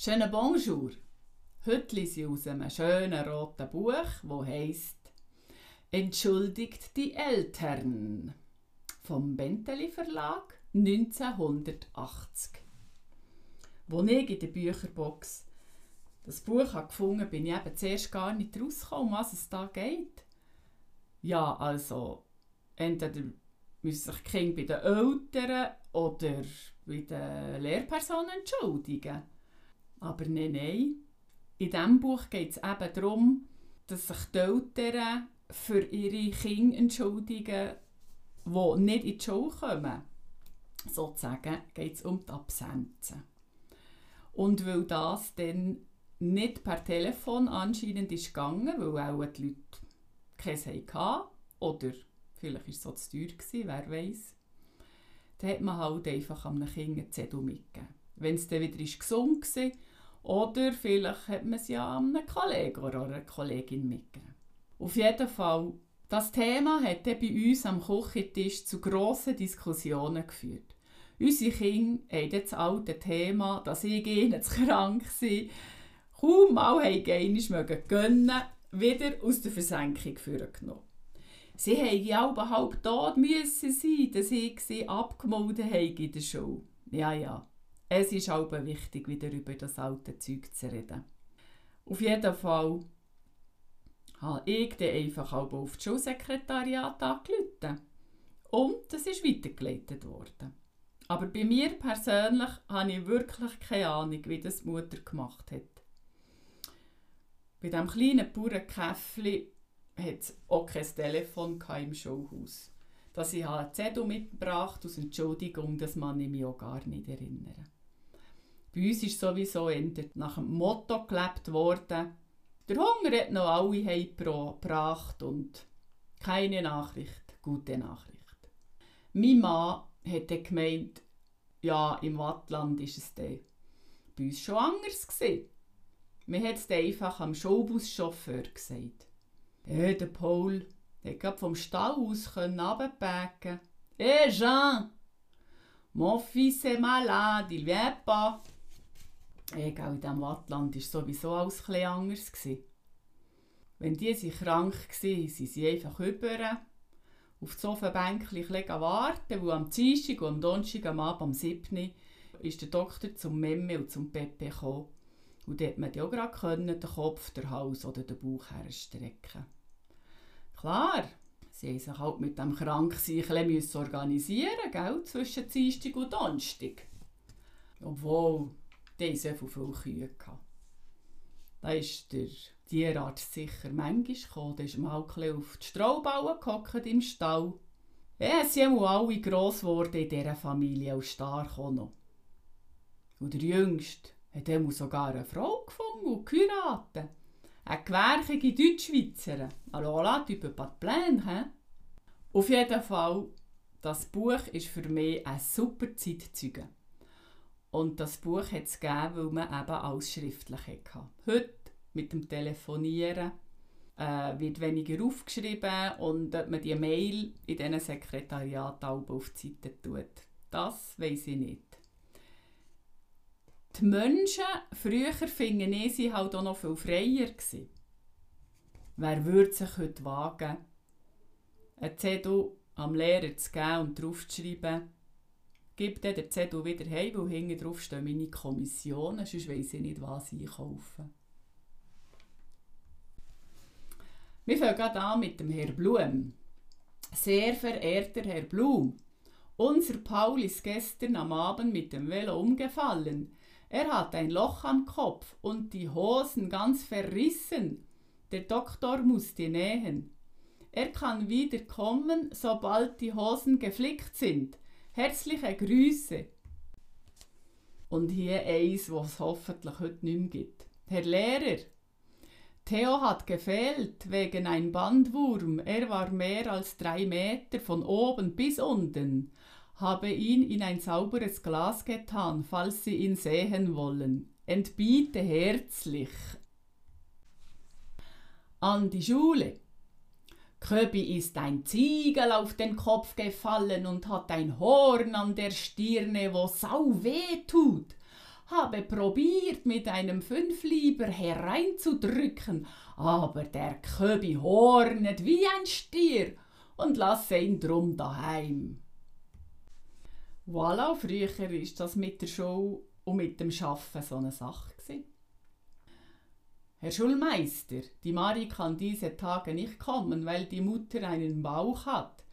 Schönen Bonjour! Heute lese ich aus einem schönen roten Buch, wo heißt Entschuldigt die Eltern vom Bentley Verlag 1980. Als ich in der Bücherbox das Buch habe gefunden bin ich eben zuerst gar nicht rausgekommen, um was es da geht. Ja, also entweder müssen sich Kinder bei den Eltern oder bei den Lehrpersonen entschuldigen. Aber nein, nein. In diesem Buch geht es eben darum, dass sich die Eltern für ihre Kinder entschuldigen, die nicht in die Schule kommen. Sozusagen geht es um die Absenzen. Und weil das dann nicht per Telefon anscheinend ist gegangen, weil auch die Leute keins hatten oder vielleicht war es so zu teuer, gewesen, wer weiß. Dann hat man halt einfach einem Kind einen Zettel mitgegeben. Wenn es dann wieder ist gesund war, oder vielleicht hat man es ja einem Kollegen oder einer Kollegin mitgegeben. Auf jeden Fall, das Thema hat bei uns am Küchentisch zu grossen Diskussionen geführt. Unsere Kinder haben das alte Thema, dass ich ihnen zu krank war, kaum mal einmal gönnen, wieder aus der Versenkung genommen. Sie hätten ja halb tot müssen sein, dass ich sie abgemolden habe in der Schule. Ja, ja. Es ist auch wichtig, wieder über das alte Zeug zu reden. Auf jeden Fall habe ich dann einfach auf das Schulsekretariat angerufen. Und das ist weitergeleitet worden. Aber bei mir persönlich habe ich wirklich keine Ahnung, wie das die Mutter gemacht hat. Bei diesem kleinen Bauernkäffli hat es auch kein Telefon im Schulhaus. Dass ich einen Zettel mitgebracht aus Entschuldigung, das man ich mich auch gar nicht erinnern. Bei uns ist sowieso nach dem Motto gelebt worden, der Hunger hat noch alle heimgebracht und keine Nachricht, gute Nachricht. Mein Mann hat dann gemeint, ja, im Wattland ist es dann bei uns schon anders gewesen. Man hat es einfach am Schulbuschauffeur gesagt. Ja, der Paul konnte vom Stall aus runterbacken. Hé hey Jean, mon fils est malade, il vient pas. Egal, in diesem Wattland war sowieso alles etwas anders. Wenn die sie krank waren, sind sie einfach über auf das Sofabänkchen warten, wo am Dienstag und am Donnerstag am Abend am 7. ist der Doktor zum Memme und zum Pepe gekommen. Und dort man auch gerade den Kopf, den Hals oder den Bauch herstrecken. Klar, sie mussten sich halt mit dem Kranksein müssen organisieren gell, zwischen Dienstag und Donnerstag. Obwohl, die so viele Kühe. Da ist der Tierarzt sicher manchmal gekommen. Da ist mal auf die Straubauen gehockt im Stall. Ja, sie sind alle gross geworden in dieser Familie und stark auch noch. Und der Jüngste hat sogar eine Frau gefunden und geheiratet. Eine gewärtige Deutschschweizerin. Alors là, tu peux pas te plaindre? Auf jeden Fall, das Buch ist für mich ein super Zeitzeuge. Und das Buch hat es gegeben, weil man eben alles schriftlich hatte. Heute, mit dem Telefonieren, äh, wird weniger aufgeschrieben und ob man die Mail in diesen Sekretariat auf die Seite tut. Das weiß ich nicht. Die Menschen früher finden ich, sie halt auch noch viel freier gewesen. Wer würde sich heute wagen, einen Zettel am Lehrer zu geben und drauf gib dann den Zettel wieder heim, weil hinten drauf stehen meine Kommissionen, sonst weiss ich nicht, was ich kaufe. Wir fangen gerade an mit dem Herr Blum. Sehr verehrter Herr Blum, unser Paul ist gestern am Abend mit dem Velo umgefallen. Er hat ein Loch am Kopf und die Hosen ganz verrissen. Der Doktor muss die nähen. Er kann wieder kommen, sobald die Hosen geflickt sind. Herzliche Grüße. Und hier eins, was es hoffentlich heute nicht mehr gibt. Herr Lehrer, Theo hat gefehlt wegen ein Bandwurm. Er war mehr als drei Meter von oben bis unten habe ihn in ein sauberes Glas getan, falls Sie ihn sehen wollen. Entbiete herzlich. An die Schule. Köbi ist ein Ziegel auf den Kopf gefallen und hat ein Horn an der Stirne, wo sau weh tut. habe probiert, mit einem Fünflieber hereinzudrücken, aber der Köbi hornet wie ein Stier und lasse ihn drum daheim. Voilà, früher ist das mit der Show und mit dem Schaffen so eine Sache gewesen. Herr Schulmeister, die Mari kann diese Tage nicht kommen, weil die Mutter einen Bauch hat.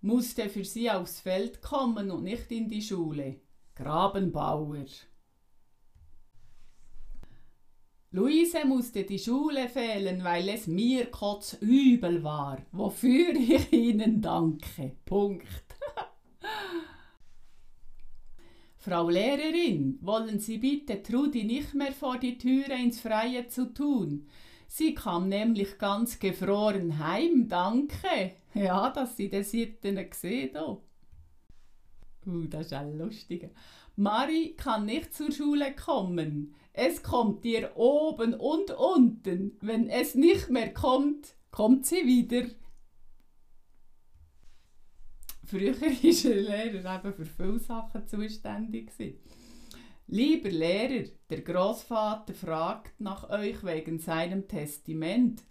Musste für sie aufs Feld kommen und nicht in die Schule. Grabenbauer. Luise musste die Schule fehlen, weil es mir kotzübel war, wofür ich Ihnen danke. Punkt. Frau Lehrerin, wollen Sie bitte Trudi nicht mehr vor die Türe ins Freie zu tun. Sie kam nämlich ganz gefroren heim, danke. Ja, dass Sie das siebten gesehen oh. Uh, das ist ein lustiger. Mari kann nicht zur Schule kommen. Es kommt ihr oben und unten. Wenn es nicht mehr kommt, kommt sie wieder. Früher war der Lehrer eben für viele Sachen zuständig. Lieber Lehrer, der Großvater fragt nach euch wegen seinem Testament.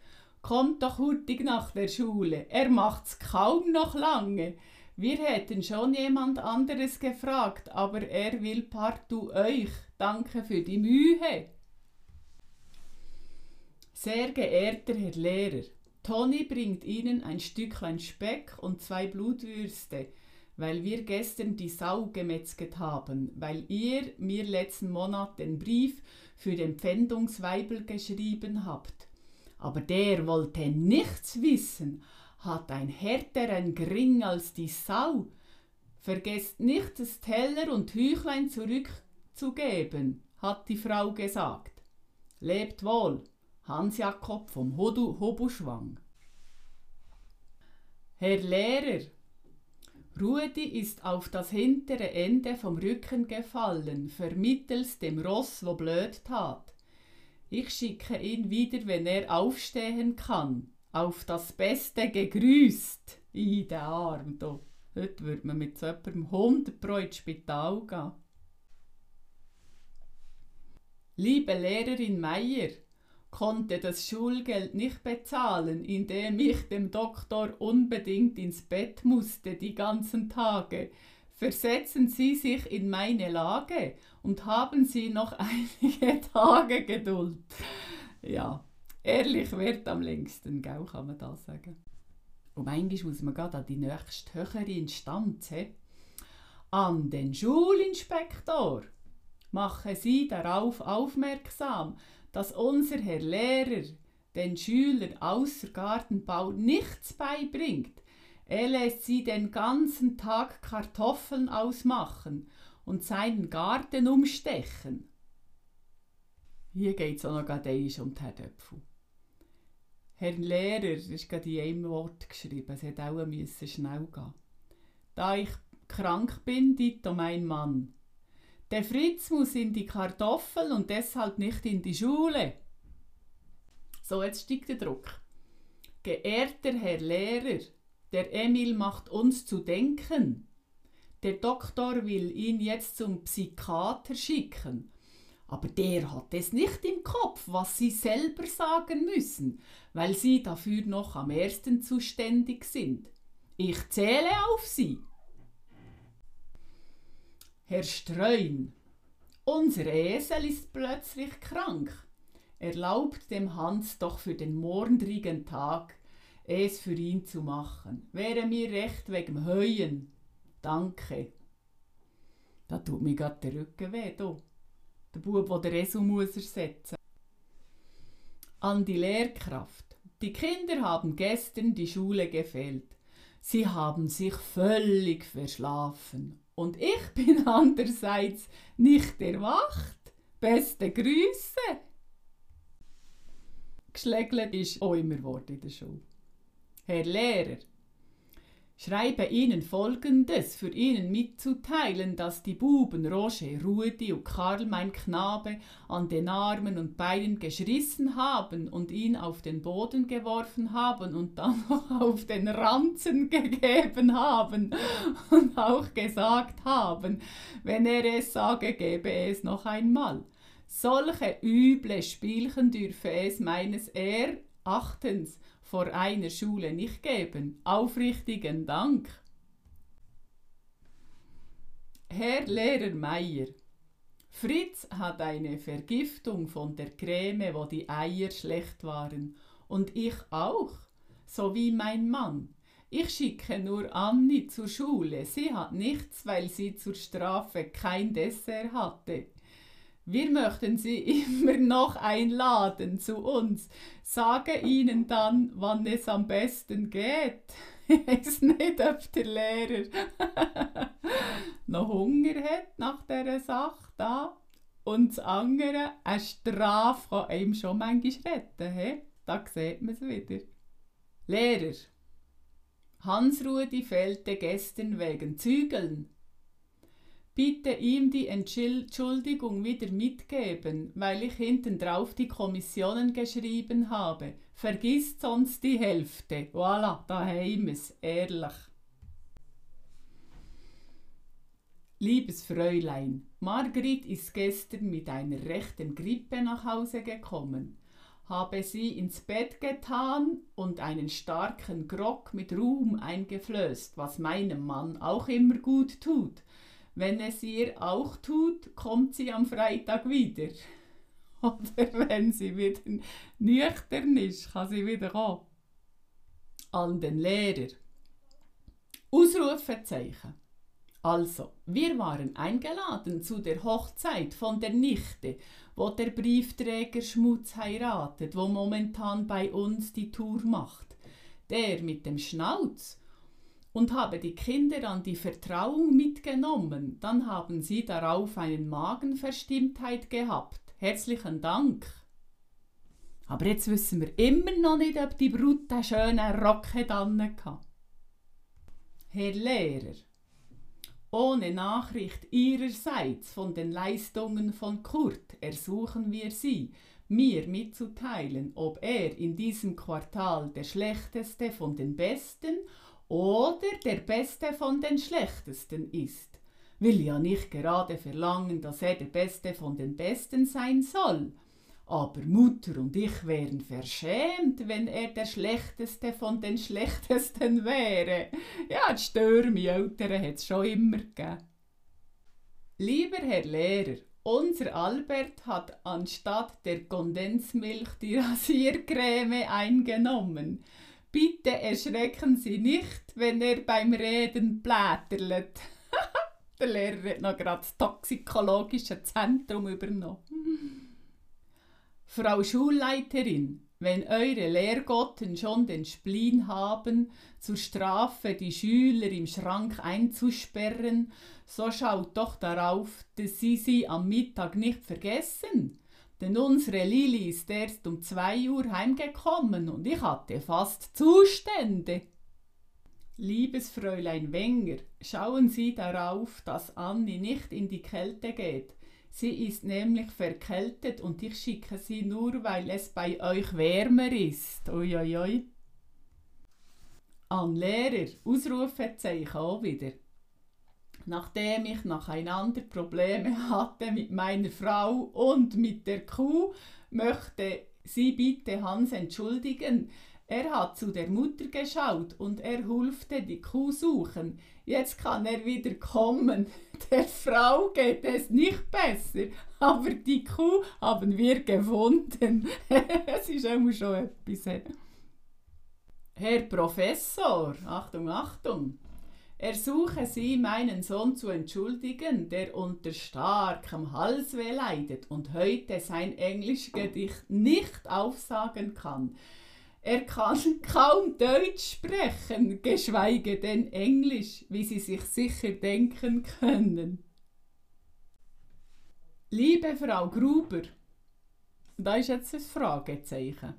Kommt doch hurtig nach der Schule, er macht's kaum noch lange. Wir hätten schon jemand anderes gefragt, aber er will partout euch. Danke für die Mühe. Sehr geehrter Herr Lehrer, Toni bringt Ihnen ein Stücklein Speck und zwei Blutwürste, weil wir gestern die Sau gemetzget haben, weil ihr mir letzten Monat den Brief für den Pfändungsweibel geschrieben habt. Aber der wollte nichts wissen, hat ein härteren Gring als die Sau. Vergesst nicht, das Teller und Hüchlein zurückzugeben, hat die Frau gesagt. Lebt wohl, Hans Jakob vom Hobuschwang. Herr Lehrer, Rudi ist auf das hintere Ende vom Rücken gefallen, vermittels dem Ross, wo blöd tat. Ich schicke ihn wieder, wenn er aufstehen kann auf das Beste gegrüßt. In den Arm. Da. Heute würde man mit so jemandem 100 Pro ins Spital gehen. Liebe Lehrerin Meier, konnte das Schulgeld nicht bezahlen, indem ich dem Doktor unbedingt ins Bett musste die ganzen Tage. Versetzen Sie sich in meine Lage und haben Sie noch einige Tage Geduld. Ja, Ehrlich wird am längsten, gell, kann man das sagen. Und manchmal muss man gerade an die nächste höhere Instanz, he? an den Schulinspektor. Machen Sie darauf aufmerksam, dass unser Herr Lehrer den Schülern außer Gartenbau nichts beibringt. Er lässt sie den ganzen Tag Kartoffeln ausmachen und seinen Garten umstechen. Hier geht es auch noch gerade um die Herdöpfel. Herr Lehrer, ist gerade in einem Wort geschrieben, es hätte auch schnell gehen. Da ich krank bin, dito mein Mann. Der Fritz muss in die Kartoffel und deshalb nicht in die Schule. So, jetzt steigt der Druck. Geehrter Herr Lehrer, der Emil macht uns zu denken. Der Doktor will ihn jetzt zum Psychiater schicken aber der hat es nicht im Kopf, was sie selber sagen müssen, weil sie dafür noch am ersten zuständig sind. Ich zähle auf sie. Herr Streun, unser Esel ist plötzlich krank. Erlaubt dem Hans doch für den morgendrigen Tag, es für ihn zu machen. Wäre mir recht wegen Heuen. Danke. Da tut mir grad der Rücken weh, du der Bub, der Resu muss ersetzen An die Lehrkraft. Die Kinder haben gestern die Schule gefehlt. Sie haben sich völlig verschlafen. Und ich bin andererseits nicht erwacht. Beste Grüße! Geschlägelt ist auch immer Wort in der Schule. Herr Lehrer, schreibe Ihnen Folgendes für Ihnen mitzuteilen, dass die Buben Roger, Rudi und Karl, mein Knabe, an den Armen und Beinen geschrissen haben und ihn auf den Boden geworfen haben und dann noch auf den Ranzen gegeben haben und auch gesagt haben, wenn er es sage, gebe es noch einmal. Solche üble Spielchen dürfe es meines Erachtens vor einer Schule nicht geben. Aufrichtigen Dank. Herr Lehrer Meier, Fritz hat eine Vergiftung von der Creme, wo die Eier schlecht waren. Und ich auch, so wie mein Mann. Ich schicke nur Anni zur Schule. Sie hat nichts, weil sie zur Strafe kein Dessert hatte. Wir möchten Sie immer noch einladen zu uns. Sage Ihnen dann, wann es am besten geht. Ich weiß nicht, ob der Lehrer noch Hunger hat nach dieser Sache da. Und das andere, eine Strafe kann einem schon manchmal retten. He? Da sieht man es wieder. Lehrer. Hans-Rudi fehlte gestern wegen Zügeln bitte ihm die Entschuldigung wieder mitgeben, weil ich hinten drauf die Kommissionen geschrieben habe. Vergisst sonst die Hälfte. Voilà, daheim es, ehrlich. Liebes Fräulein, Margrit ist gestern mit einer rechten Grippe nach Hause gekommen. Habe sie ins Bett getan und einen starken Grog mit Ruhm eingeflößt, was meinem Mann auch immer gut tut. Wenn es ihr auch tut, kommt sie am Freitag wieder. Oder wenn sie wieder nüchtern ist, kann sie wieder kommen. An den Lehrer. Ausrufezeichen. Also, wir waren eingeladen zu der Hochzeit von der Nichte, wo der Briefträger Schmutz heiratet, wo momentan bei uns die Tour macht. Der mit dem Schnauz und habe die Kinder an die Vertrauung mitgenommen, dann haben sie darauf eine Magenverstimmtheit gehabt. Herzlichen Dank. Aber jetzt wissen wir immer noch nicht, ob die Brut einen schönen Rock hatte. Herr Lehrer, ohne Nachricht Ihrerseits von den Leistungen von Kurt ersuchen wir Sie, mir mitzuteilen, ob er in diesem Quartal der schlechteste von den Besten oder der Beste von den Schlechtesten ist. Will ja nicht gerade verlangen, dass er der Beste von den Besten sein soll. Aber Mutter und ich wären verschämt, wenn er der Schlechteste von den Schlechtesten wäre. Ja, die Stürme Eltern hat es schon immer gegeben. Lieber Herr Lehrer, unser Albert hat anstatt der Kondensmilch die Rasiercreme eingenommen. Bitte erschrecken Sie nicht, wenn er beim Reden blätterlet. Der Lehrer hat noch gerade das toxikologische Zentrum übernommen. Frau Schulleiterin, wenn eure Lehrgotten schon den Spleen haben, zur Strafe die Schüler im Schrank einzusperren, so schaut doch darauf, dass sie sie am Mittag nicht vergessen. Denn unsere Lili ist erst um zwei Uhr heimgekommen und ich hatte fast Zustände. Liebes Fräulein Wenger, schauen Sie darauf, dass Anni nicht in die Kälte geht. Sie ist nämlich verkältet und ich schicke sie nur, weil es bei euch wärmer ist. Uiuiui. An Lehrer, Ausrufezeichen auch wieder nachdem ich nacheinander Probleme hatte mit meiner Frau und mit der Kuh, möchte sie bitte Hans entschuldigen. Er hat zu der Mutter geschaut und er hulfte die Kuh suchen. Jetzt kann er wieder kommen. Der Frau geht es nicht besser, aber die Kuh haben wir gefunden. Es ist immer schon etwas. Herr Professor, Achtung, Achtung, Ersuche Sie, meinen Sohn zu entschuldigen, der unter starkem Halsweh leidet und heute sein Englischgedicht nicht aufsagen kann. Er kann kaum Deutsch sprechen, geschweige denn Englisch, wie Sie sich sicher denken können. Liebe Frau Gruber, da ist jetzt ein Fragezeichen.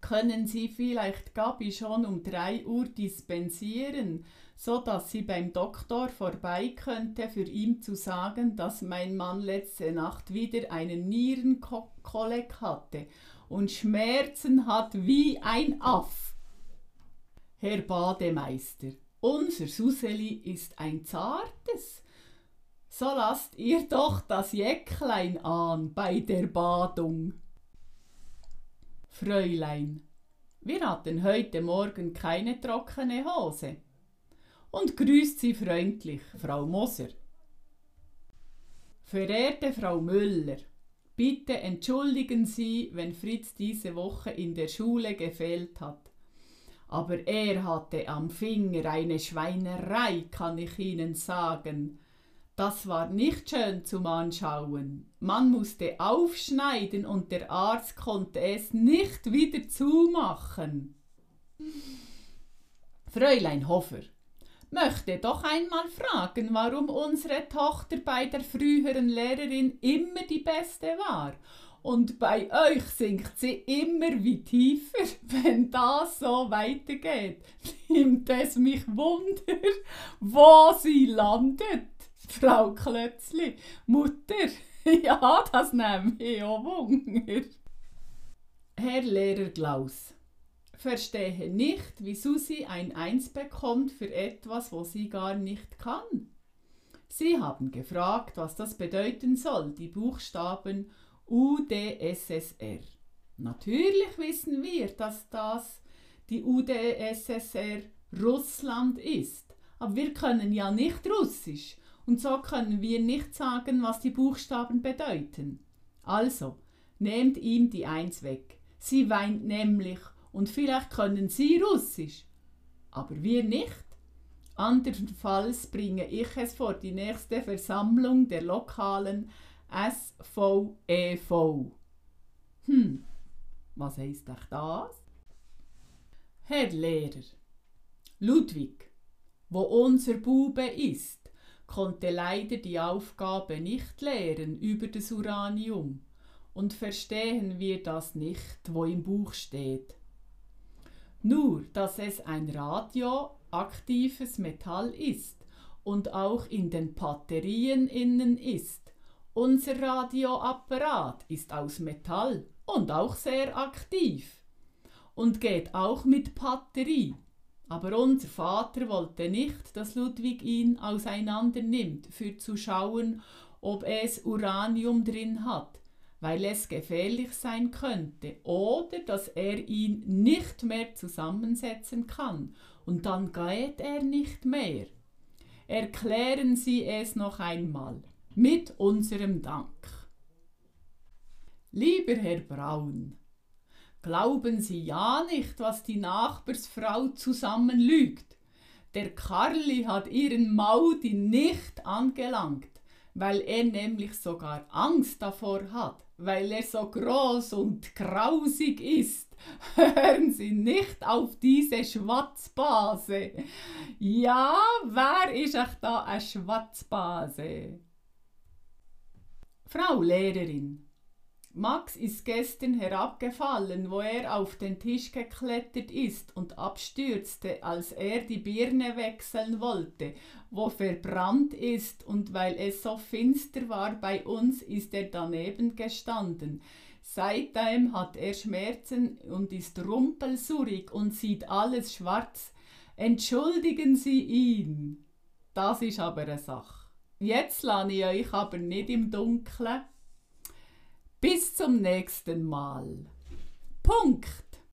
Können Sie vielleicht Gabi schon um 3 Uhr dispensieren, so dass sie beim Doktor vorbei könnte, für ihn zu sagen, dass mein Mann letzte Nacht wieder einen Nierenkolleg hatte und Schmerzen hat wie ein Aff. Herr Bademeister, unser Suseli ist ein zartes. So lasst ihr doch das Jäcklein an bei der Badung. Fräulein, wir hatten heute Morgen keine trockene Hose. Und grüßt Sie freundlich, Frau Moser. Verehrte Frau Müller, bitte entschuldigen Sie, wenn Fritz diese Woche in der Schule gefehlt hat. Aber er hatte am Finger eine Schweinerei, kann ich Ihnen sagen. Das war nicht schön zum Anschauen. Man musste aufschneiden und der Arzt konnte es nicht wieder zumachen. Fräulein Hofer möchte doch einmal fragen, warum unsere Tochter bei der früheren Lehrerin immer die beste war und bei euch sinkt sie immer wie tiefer. Wenn das so weitergeht, nimmt es mich Wunder, wo sie landet. Frau Klötzli, Mutter, ja, das nimmt mich auch Wunder. Herr Lehrer Klaus, verstehe nicht, wie Susi ein Eins bekommt für etwas, wo sie gar nicht kann. Sie haben gefragt, was das bedeuten soll, die Buchstaben UdSSR. Natürlich wissen wir, dass das die UdSSR Russland ist, aber wir können ja nicht Russisch und so können wir nicht sagen, was die Buchstaben bedeuten. Also, nehmt ihm die Eins weg. Sie weint nämlich und vielleicht können Sie Russisch, aber wir nicht. Andernfalls bringe ich es vor die nächste Versammlung der lokalen SVEV. Hm, was heißt euch das? Herr Lehrer, Ludwig, wo unser Bube ist, konnte leider die Aufgabe nicht lehren über das Uranium und verstehen wir das nicht, wo im Buch steht. Nur, dass es ein radioaktives Metall ist und auch in den Batterien innen ist. Unser Radioapparat ist aus Metall und auch sehr aktiv und geht auch mit Batterie. Aber unser Vater wollte nicht, dass Ludwig ihn auseinander nimmt, für zu schauen, ob es Uranium drin hat, weil es gefährlich sein könnte oder dass er ihn nicht mehr zusammensetzen kann und dann geht er nicht mehr. Erklären Sie es noch einmal mit unserem Dank. Lieber Herr Braun, Glauben Sie ja nicht, was die Nachbarsfrau zusammenlügt. Der Karli hat ihren Maudi nicht angelangt, weil er nämlich sogar Angst davor hat, weil er so groß und grausig ist. Hören Sie nicht auf diese Schwatzbase. Ja, wer ist euch da eine Schwatzbase? Frau Lehrerin, Max ist gestern herabgefallen, wo er auf den Tisch geklettert ist und abstürzte, als er die Birne wechseln wollte, wo verbrannt ist, und weil es so finster war bei uns, ist er daneben gestanden. Seitdem hat er Schmerzen und ist rumpelsurig und sieht alles schwarz. Entschuldigen Sie ihn. Das ist aber eine Sache. Jetzt lasse ich euch aber nicht im Dunkeln bis zum nächsten Mal. Punkt.